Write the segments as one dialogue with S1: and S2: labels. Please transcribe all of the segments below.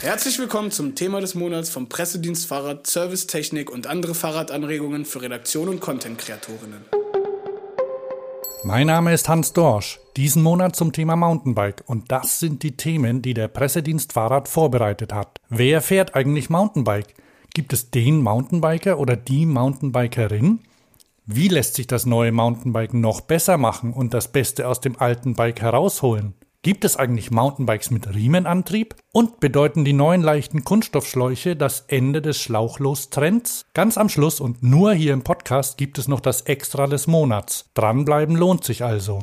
S1: Herzlich willkommen zum Thema des Monats vom Pressedienst Fahrrad, Servicetechnik und andere Fahrradanregungen für Redaktion und Content-Kreatorinnen.
S2: Mein Name ist Hans Dorsch, diesen Monat zum Thema Mountainbike und das sind die Themen, die der Pressedienst Fahrrad vorbereitet hat. Wer fährt eigentlich Mountainbike? Gibt es den Mountainbiker oder die Mountainbikerin? Wie lässt sich das neue Mountainbiken noch besser machen und das Beste aus dem alten Bike herausholen? Gibt es eigentlich Mountainbikes mit Riemenantrieb? Und bedeuten die neuen leichten Kunststoffschläuche das Ende des Schlauchlos-Trends? Ganz am Schluss und nur hier im Podcast gibt es noch das Extra des Monats. Dranbleiben lohnt sich also.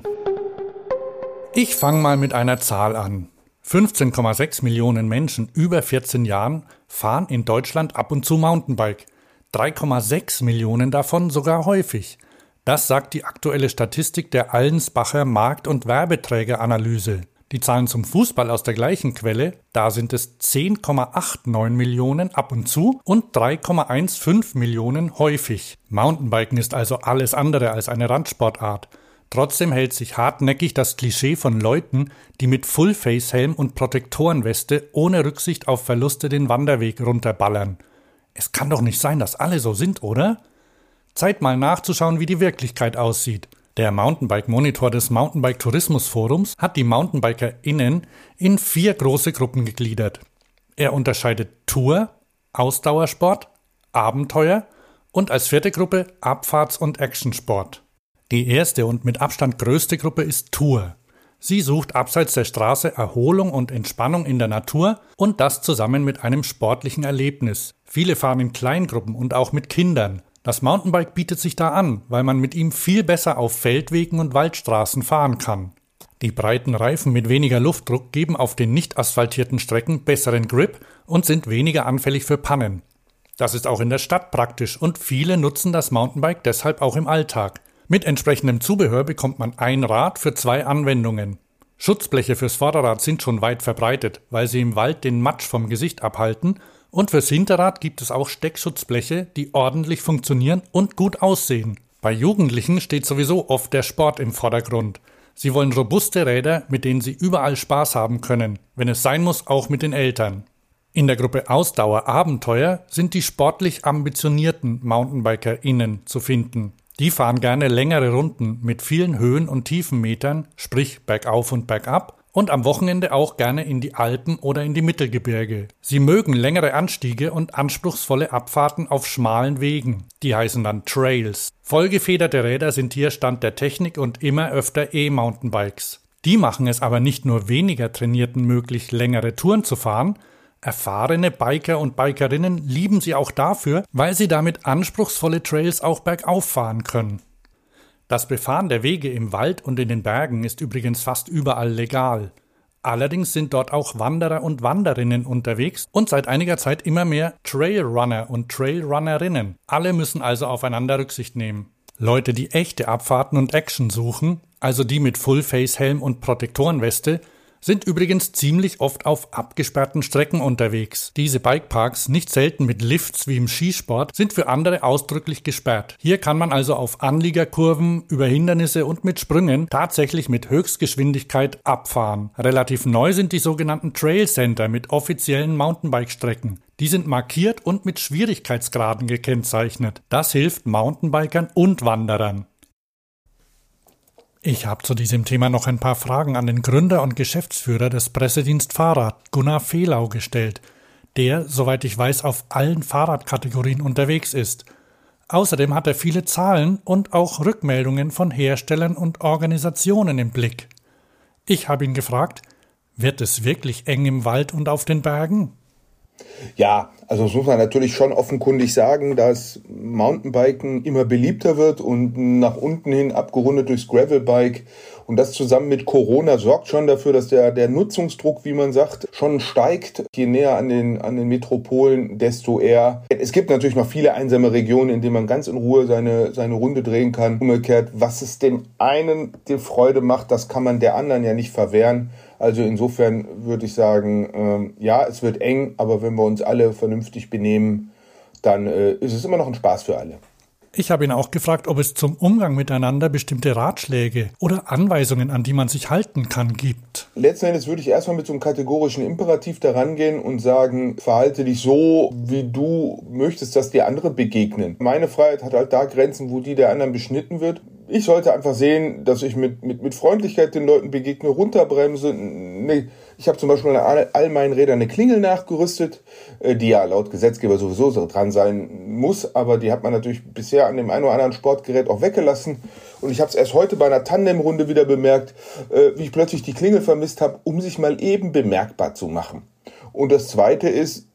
S2: Ich fange mal mit einer Zahl an. 15,6 Millionen Menschen über 14 Jahren fahren in Deutschland ab und zu Mountainbike. 3,6 Millionen davon sogar häufig. Das sagt die aktuelle Statistik der Allensbacher Markt- und Werbeträgeranalyse. Die Zahlen zum Fußball aus der gleichen Quelle, da sind es 10,89 Millionen ab und zu und 3,15 Millionen häufig. Mountainbiken ist also alles andere als eine Randsportart. Trotzdem hält sich hartnäckig das Klischee von Leuten, die mit Fullface-Helm und Protektorenweste ohne Rücksicht auf Verluste den Wanderweg runterballern. Es kann doch nicht sein, dass alle so sind, oder? Zeit mal nachzuschauen, wie die Wirklichkeit aussieht. Der Mountainbike-Monitor des Mountainbike-Tourismus-Forums hat die MountainbikerInnen in vier große Gruppen gegliedert. Er unterscheidet Tour, Ausdauersport, Abenteuer und als vierte Gruppe Abfahrts- und Actionsport. Die erste und mit Abstand größte Gruppe ist Tour. Sie sucht abseits der Straße Erholung und Entspannung in der Natur und das zusammen mit einem sportlichen Erlebnis. Viele fahren in Kleingruppen und auch mit Kindern. Das Mountainbike bietet sich da an, weil man mit ihm viel besser auf Feldwegen und Waldstraßen fahren kann. Die breiten Reifen mit weniger Luftdruck geben auf den nicht asphaltierten Strecken besseren Grip und sind weniger anfällig für Pannen. Das ist auch in der Stadt praktisch und viele nutzen das Mountainbike deshalb auch im Alltag. Mit entsprechendem Zubehör bekommt man ein Rad für zwei Anwendungen. Schutzbleche fürs Vorderrad sind schon weit verbreitet, weil sie im Wald den Matsch vom Gesicht abhalten und fürs Hinterrad gibt es auch Steckschutzbleche, die ordentlich funktionieren und gut aussehen. Bei Jugendlichen steht sowieso oft der Sport im Vordergrund. Sie wollen robuste Räder, mit denen sie überall Spaß haben können, wenn es sein muss, auch mit den Eltern. In der Gruppe Ausdauer Abenteuer sind die sportlich ambitionierten MountainbikerInnen zu finden. Die fahren gerne längere Runden mit vielen Höhen- und Tiefenmetern, sprich bergauf und bergab, und am Wochenende auch gerne in die Alpen oder in die Mittelgebirge. Sie mögen längere Anstiege und anspruchsvolle Abfahrten auf schmalen Wegen. Die heißen dann Trails. Vollgefederte Räder sind hier Stand der Technik und immer öfter E-Mountainbikes. Die machen es aber nicht nur weniger Trainierten möglich, längere Touren zu fahren, Erfahrene Biker und Bikerinnen lieben sie auch dafür, weil sie damit anspruchsvolle Trails auch bergauf fahren können. Das Befahren der Wege im Wald und in den Bergen ist übrigens fast überall legal. Allerdings sind dort auch Wanderer und Wanderinnen unterwegs und seit einiger Zeit immer mehr Trailrunner und Trailrunnerinnen. Alle müssen also aufeinander Rücksicht nehmen. Leute, die echte Abfahrten und Action suchen, also die mit Fullface-Helm und Protektorenweste, sind übrigens ziemlich oft auf abgesperrten Strecken unterwegs. Diese Bikeparks, nicht selten mit Lifts wie im Skisport, sind für andere ausdrücklich gesperrt. Hier kann man also auf Anliegerkurven, über Hindernisse und mit Sprüngen tatsächlich mit Höchstgeschwindigkeit abfahren. Relativ neu sind die sogenannten Trail Center mit offiziellen Mountainbike-Strecken. Die sind markiert und mit Schwierigkeitsgraden gekennzeichnet. Das hilft Mountainbikern und Wanderern. Ich habe zu diesem Thema noch ein paar Fragen an den Gründer und Geschäftsführer des Pressedienst Fahrrad, Gunnar Fehlau, gestellt, der, soweit ich weiß, auf allen Fahrradkategorien unterwegs ist. Außerdem hat er viele Zahlen und auch Rückmeldungen von Herstellern und Organisationen im Blick. Ich habe ihn gefragt, wird es wirklich eng im Wald und auf den Bergen?
S3: Ja, also das muss man natürlich schon offenkundig sagen, dass Mountainbiken immer beliebter wird und nach unten hin abgerundet durchs Gravelbike. Und das zusammen mit Corona sorgt schon dafür, dass der, der Nutzungsdruck, wie man sagt, schon steigt. Je näher an den, an den Metropolen, desto eher. Es gibt natürlich noch viele einsame Regionen, in denen man ganz in Ruhe seine, seine Runde drehen kann. Umgekehrt, was es dem einen die Freude macht, das kann man der anderen ja nicht verwehren. Also insofern würde ich sagen, ähm, ja, es wird eng, aber wenn wir uns alle vernünftig benehmen, dann äh, ist es immer noch ein Spaß für alle.
S2: Ich habe ihn auch gefragt, ob es zum Umgang miteinander bestimmte Ratschläge oder Anweisungen, an die man sich halten kann, gibt.
S3: Letzten Endes würde ich erstmal mit so einem kategorischen Imperativ daran gehen und sagen, verhalte dich so, wie du möchtest, dass dir andere begegnen. Meine Freiheit hat halt da Grenzen, wo die der anderen beschnitten wird ich sollte einfach sehen, dass ich mit, mit, mit Freundlichkeit den Leuten begegne, runterbremse. Nee, ich habe zum Beispiel an all meinen Rädern eine Klingel nachgerüstet, äh, die ja laut Gesetzgeber sowieso so dran sein muss, aber die hat man natürlich bisher an dem einen oder anderen Sportgerät auch weggelassen. Und ich habe es erst heute bei einer Tandemrunde wieder bemerkt, äh, wie ich plötzlich die Klingel vermisst habe, um sich mal eben bemerkbar zu machen. Und das Zweite ist,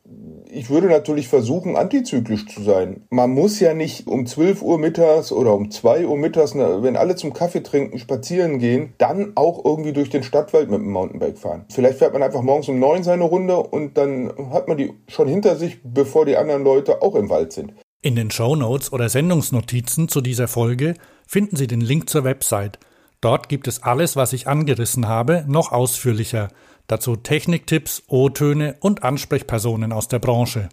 S3: ich würde natürlich versuchen, antizyklisch zu sein. Man muss ja nicht um 12 Uhr mittags oder um 2 Uhr mittags, wenn alle zum Kaffee trinken, spazieren gehen, dann auch irgendwie durch den Stadtwald mit dem Mountainbike fahren. Vielleicht fährt man einfach morgens um 9 seine Runde und dann hat man die schon hinter sich, bevor die anderen Leute auch im Wald sind.
S2: In den Show Notes oder Sendungsnotizen zu dieser Folge finden Sie den Link zur Website. Dort gibt es alles, was ich angerissen habe, noch ausführlicher. Dazu Techniktipps, O-Töne und Ansprechpersonen aus der Branche.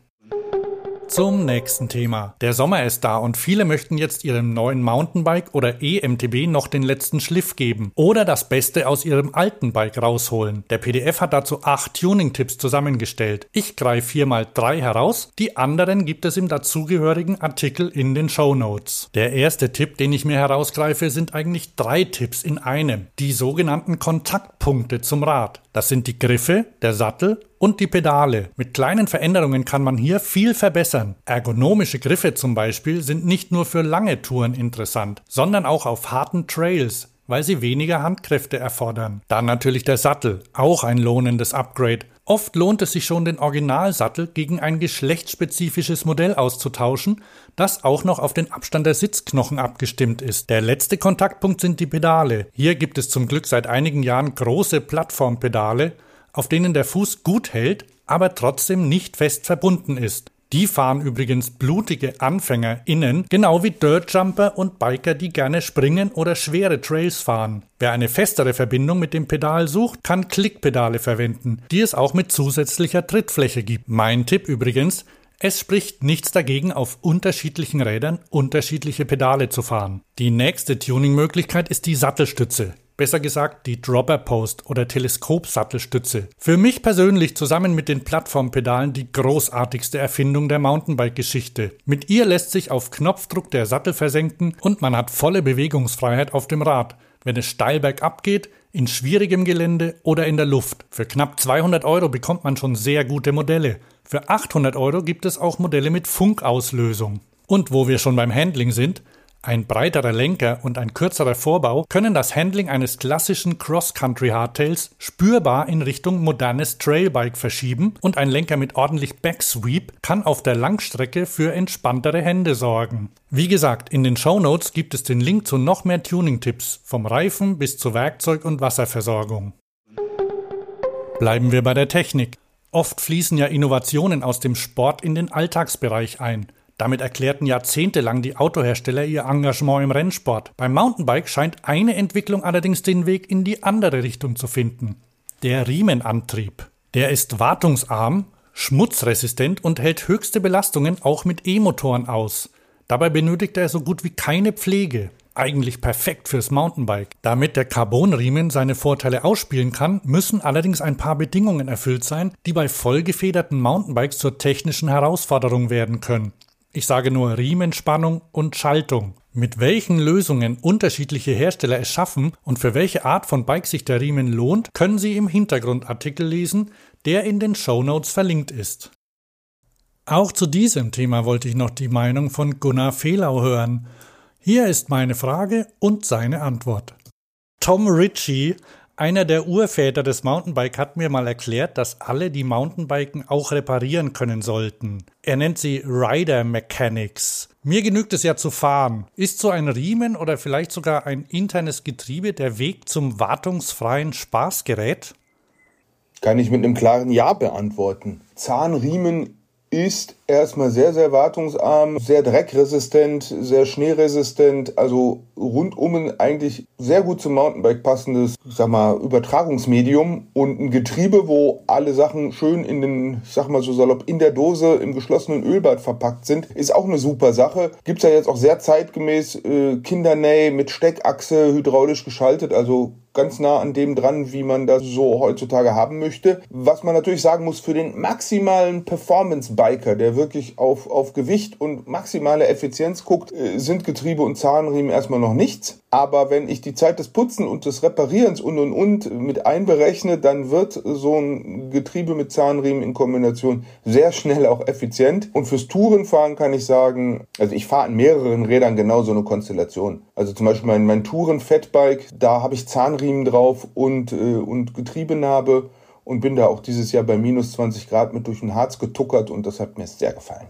S2: Zum nächsten Thema. Der Sommer ist da und viele möchten jetzt ihrem neuen Mountainbike oder EMTB noch den letzten Schliff geben oder das Beste aus ihrem alten Bike rausholen. Der PDF hat dazu acht Tuning-Tipps zusammengestellt. Ich greife hier mal drei heraus, die anderen gibt es im dazugehörigen Artikel in den Show Notes. Der erste Tipp, den ich mir herausgreife, sind eigentlich drei Tipps in einem. Die sogenannten Kontaktpunkte zum Rad. Das sind die Griffe, der Sattel und die Pedale. Mit kleinen Veränderungen kann man hier viel verbessern. Ergonomische Griffe zum Beispiel sind nicht nur für lange Touren interessant, sondern auch auf harten Trails, weil sie weniger Handkräfte erfordern. Dann natürlich der Sattel, auch ein lohnendes Upgrade. Oft lohnt es sich schon, den Originalsattel gegen ein geschlechtsspezifisches Modell auszutauschen, das auch noch auf den Abstand der Sitzknochen abgestimmt ist. Der letzte Kontaktpunkt sind die Pedale. Hier gibt es zum Glück seit einigen Jahren große Plattformpedale, auf denen der Fuß gut hält, aber trotzdem nicht fest verbunden ist. Die fahren übrigens blutige AnfängerInnen, genau wie Dirtjumper und Biker, die gerne springen oder schwere Trails fahren. Wer eine festere Verbindung mit dem Pedal sucht, kann Klickpedale verwenden, die es auch mit zusätzlicher Trittfläche gibt. Mein Tipp übrigens, es spricht nichts dagegen, auf unterschiedlichen Rädern unterschiedliche Pedale zu fahren. Die nächste Tuning-Möglichkeit ist die Sattelstütze besser gesagt die Dropper Post oder Teleskopsattelstütze. Für mich persönlich zusammen mit den Plattformpedalen die großartigste Erfindung der Mountainbike-Geschichte. Mit ihr lässt sich auf Knopfdruck der Sattel versenken und man hat volle Bewegungsfreiheit auf dem Rad, wenn es steil bergab geht, in schwierigem Gelände oder in der Luft. Für knapp 200 Euro bekommt man schon sehr gute Modelle. Für 800 Euro gibt es auch Modelle mit Funkauslösung. Und wo wir schon beim Handling sind, ein breiterer Lenker und ein kürzerer Vorbau können das Handling eines klassischen Cross-Country-Hardtails spürbar in Richtung modernes Trailbike verschieben und ein Lenker mit ordentlich Backsweep kann auf der Langstrecke für entspanntere Hände sorgen. Wie gesagt, in den Show Notes gibt es den Link zu noch mehr Tuning-Tipps, vom Reifen bis zur Werkzeug- und Wasserversorgung. Bleiben wir bei der Technik. Oft fließen ja Innovationen aus dem Sport in den Alltagsbereich ein. Damit erklärten jahrzehntelang die Autohersteller ihr Engagement im Rennsport. Beim Mountainbike scheint eine Entwicklung allerdings den Weg in die andere Richtung zu finden. Der Riemenantrieb. Der ist wartungsarm, schmutzresistent und hält höchste Belastungen auch mit E-Motoren aus. Dabei benötigt er so gut wie keine Pflege. Eigentlich perfekt fürs Mountainbike. Damit der Carbonriemen seine Vorteile ausspielen kann, müssen allerdings ein paar Bedingungen erfüllt sein, die bei vollgefederten Mountainbikes zur technischen Herausforderung werden können. Ich sage nur Riemenspannung und Schaltung. Mit welchen Lösungen unterschiedliche Hersteller es schaffen und für welche Art von Bike sich der Riemen lohnt, können Sie im Hintergrundartikel lesen, der in den Show Notes verlinkt ist. Auch zu diesem Thema wollte ich noch die Meinung von Gunnar Fehlau hören. Hier ist meine Frage und seine Antwort. Tom Ritchie einer der Urväter des Mountainbike hat mir mal erklärt, dass alle, die Mountainbiken auch reparieren können sollten. Er nennt sie Rider Mechanics. Mir genügt es ja zu fahren. Ist so ein Riemen oder vielleicht sogar ein internes Getriebe der Weg zum wartungsfreien Spaßgerät?
S3: Kann ich mit einem klaren Ja beantworten. Zahnriemen ist erstmal sehr, sehr wartungsarm, sehr dreckresistent, sehr schneeresistent, also rundum eigentlich sehr gut zum Mountainbike passendes, ich sag mal, Übertragungsmedium und ein Getriebe, wo alle Sachen schön in den, ich sag mal so salopp, in der Dose im geschlossenen Ölbad verpackt sind, ist auch eine super Sache. Gibt's ja jetzt auch sehr zeitgemäß äh, Kindernäh mit Steckachse, hydraulisch geschaltet, also ganz nah an dem dran, wie man das so heutzutage haben möchte. Was man natürlich sagen muss, für den maximalen Performance-Biker, der wirklich auf, auf Gewicht und maximale Effizienz guckt, äh, sind Getriebe und Zahnriemen erstmal noch nichts. Aber wenn ich die Zeit des Putzen und des Reparierens und und und mit einberechne, dann wird so ein Getriebe mit Zahnriemen in Kombination sehr schnell auch effizient. Und fürs Tourenfahren kann ich sagen, also ich fahre an mehreren Rädern genau so eine Konstellation. Also zum Beispiel mein, mein Touren-Fatbike, da habe ich Zahnriemen drauf und, äh, und Getriebenarbe und bin da auch dieses Jahr bei minus 20 Grad mit durch den Harz getuckert und das hat mir sehr gefallen.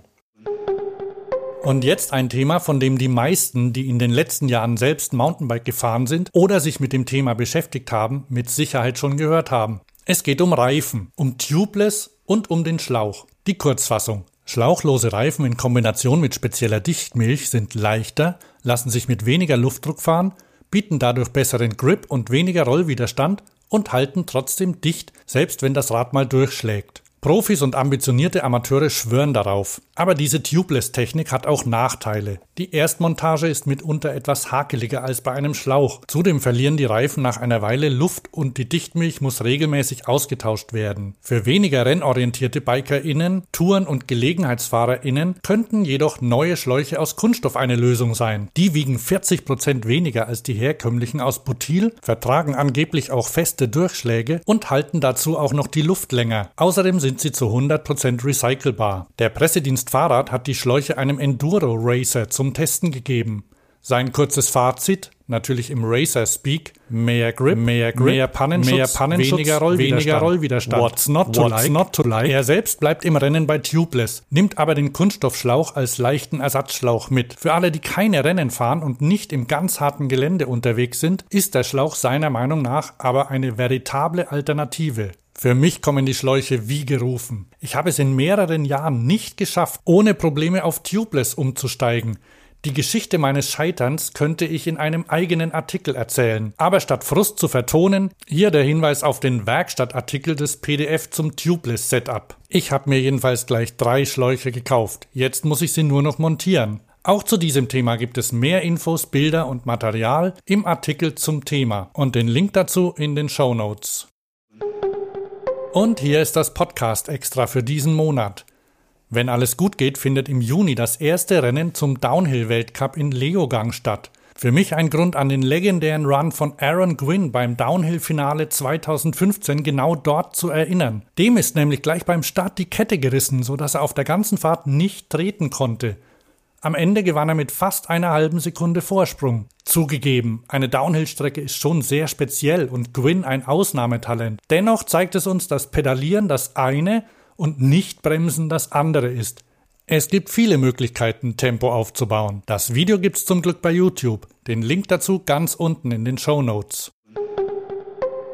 S2: Und jetzt ein Thema, von dem die meisten, die in den letzten Jahren selbst Mountainbike gefahren sind oder sich mit dem Thema beschäftigt haben, mit Sicherheit schon gehört haben. Es geht um Reifen, um Tubeless und um den Schlauch. Die Kurzfassung. Schlauchlose Reifen in Kombination mit spezieller Dichtmilch sind leichter, lassen sich mit weniger Luftdruck fahren, bieten dadurch besseren Grip und weniger Rollwiderstand und halten trotzdem dicht, selbst wenn das Rad mal durchschlägt. Profis und ambitionierte Amateure schwören darauf. Aber diese Tubeless-Technik hat auch Nachteile. Die Erstmontage ist mitunter etwas hakeliger als bei einem Schlauch. Zudem verlieren die Reifen nach einer Weile Luft und die Dichtmilch muss regelmäßig ausgetauscht werden. Für weniger rennorientierte BikerInnen, Touren- und GelegenheitsfahrerInnen könnten jedoch neue Schläuche aus Kunststoff eine Lösung sein. Die wiegen 40 Prozent weniger als die herkömmlichen aus Butyl, vertragen angeblich auch feste Durchschläge und halten dazu auch noch die Luft länger. Außerdem sind sie zu 100% recycelbar. Der Pressedienst Fahrrad hat die Schläuche einem Enduro Racer zum Testen gegeben. Sein kurzes Fazit, natürlich im Racer-Speak, mehr Grip, mehr, Grip, mehr Pannenschutz, mehr Pannenschutz weniger, Rollwiderstand. weniger Rollwiderstand. What's not to, What's like? not to like? Er selbst bleibt im Rennen bei Tubeless, nimmt aber den Kunststoffschlauch als leichten Ersatzschlauch mit. Für alle, die keine Rennen fahren und nicht im ganz harten Gelände unterwegs sind, ist der Schlauch seiner Meinung nach aber eine veritable Alternative. Für mich kommen die Schläuche wie gerufen. Ich habe es in mehreren Jahren nicht geschafft, ohne Probleme auf Tubeless umzusteigen. Die Geschichte meines Scheiterns könnte ich in einem eigenen Artikel erzählen. Aber statt Frust zu vertonen, hier der Hinweis auf den Werkstattartikel des PDF zum Tubeless Setup. Ich habe mir jedenfalls gleich drei Schläuche gekauft. Jetzt muss ich sie nur noch montieren. Auch zu diesem Thema gibt es mehr Infos, Bilder und Material im Artikel zum Thema und den Link dazu in den Show Notes. Und hier ist das Podcast extra für diesen Monat. Wenn alles gut geht, findet im Juni das erste Rennen zum Downhill-Weltcup in Leogang statt. Für mich ein Grund an den legendären Run von Aaron Gwynn beim Downhill-Finale 2015 genau dort zu erinnern. Dem ist nämlich gleich beim Start die Kette gerissen, sodass er auf der ganzen Fahrt nicht treten konnte. Am Ende gewann er mit fast einer halben Sekunde Vorsprung. Zugegeben, eine Downhill-Strecke ist schon sehr speziell und Gwyn ein Ausnahmetalent. Dennoch zeigt es uns, dass Pedalieren das eine und Nicht-Bremsen das andere ist. Es gibt viele Möglichkeiten, Tempo aufzubauen. Das Video gibt's zum Glück bei YouTube. Den Link dazu ganz unten in den Show Notes.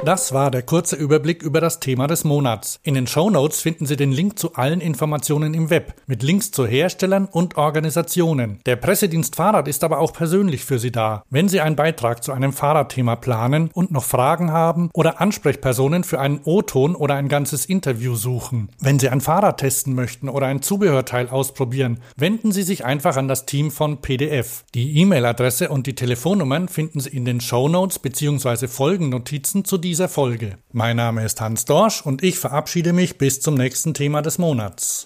S2: Das war der kurze Überblick über das Thema des Monats. In den Show Notes finden Sie den Link zu allen Informationen im Web, mit Links zu Herstellern und Organisationen. Der Pressedienst Fahrrad ist aber auch persönlich für Sie da. Wenn Sie einen Beitrag zu einem Fahrradthema planen und noch Fragen haben oder Ansprechpersonen für einen O-Ton oder ein ganzes Interview suchen. Wenn Sie ein Fahrrad testen möchten oder ein Zubehörteil ausprobieren, wenden Sie sich einfach an das Team von PDF. Die E-Mail-Adresse und die Telefonnummern finden Sie in den Show Notes bzw. Folgennotizen zu diesem dieser Folge. Mein Name ist Hans Dorsch und ich verabschiede mich bis zum nächsten Thema des Monats.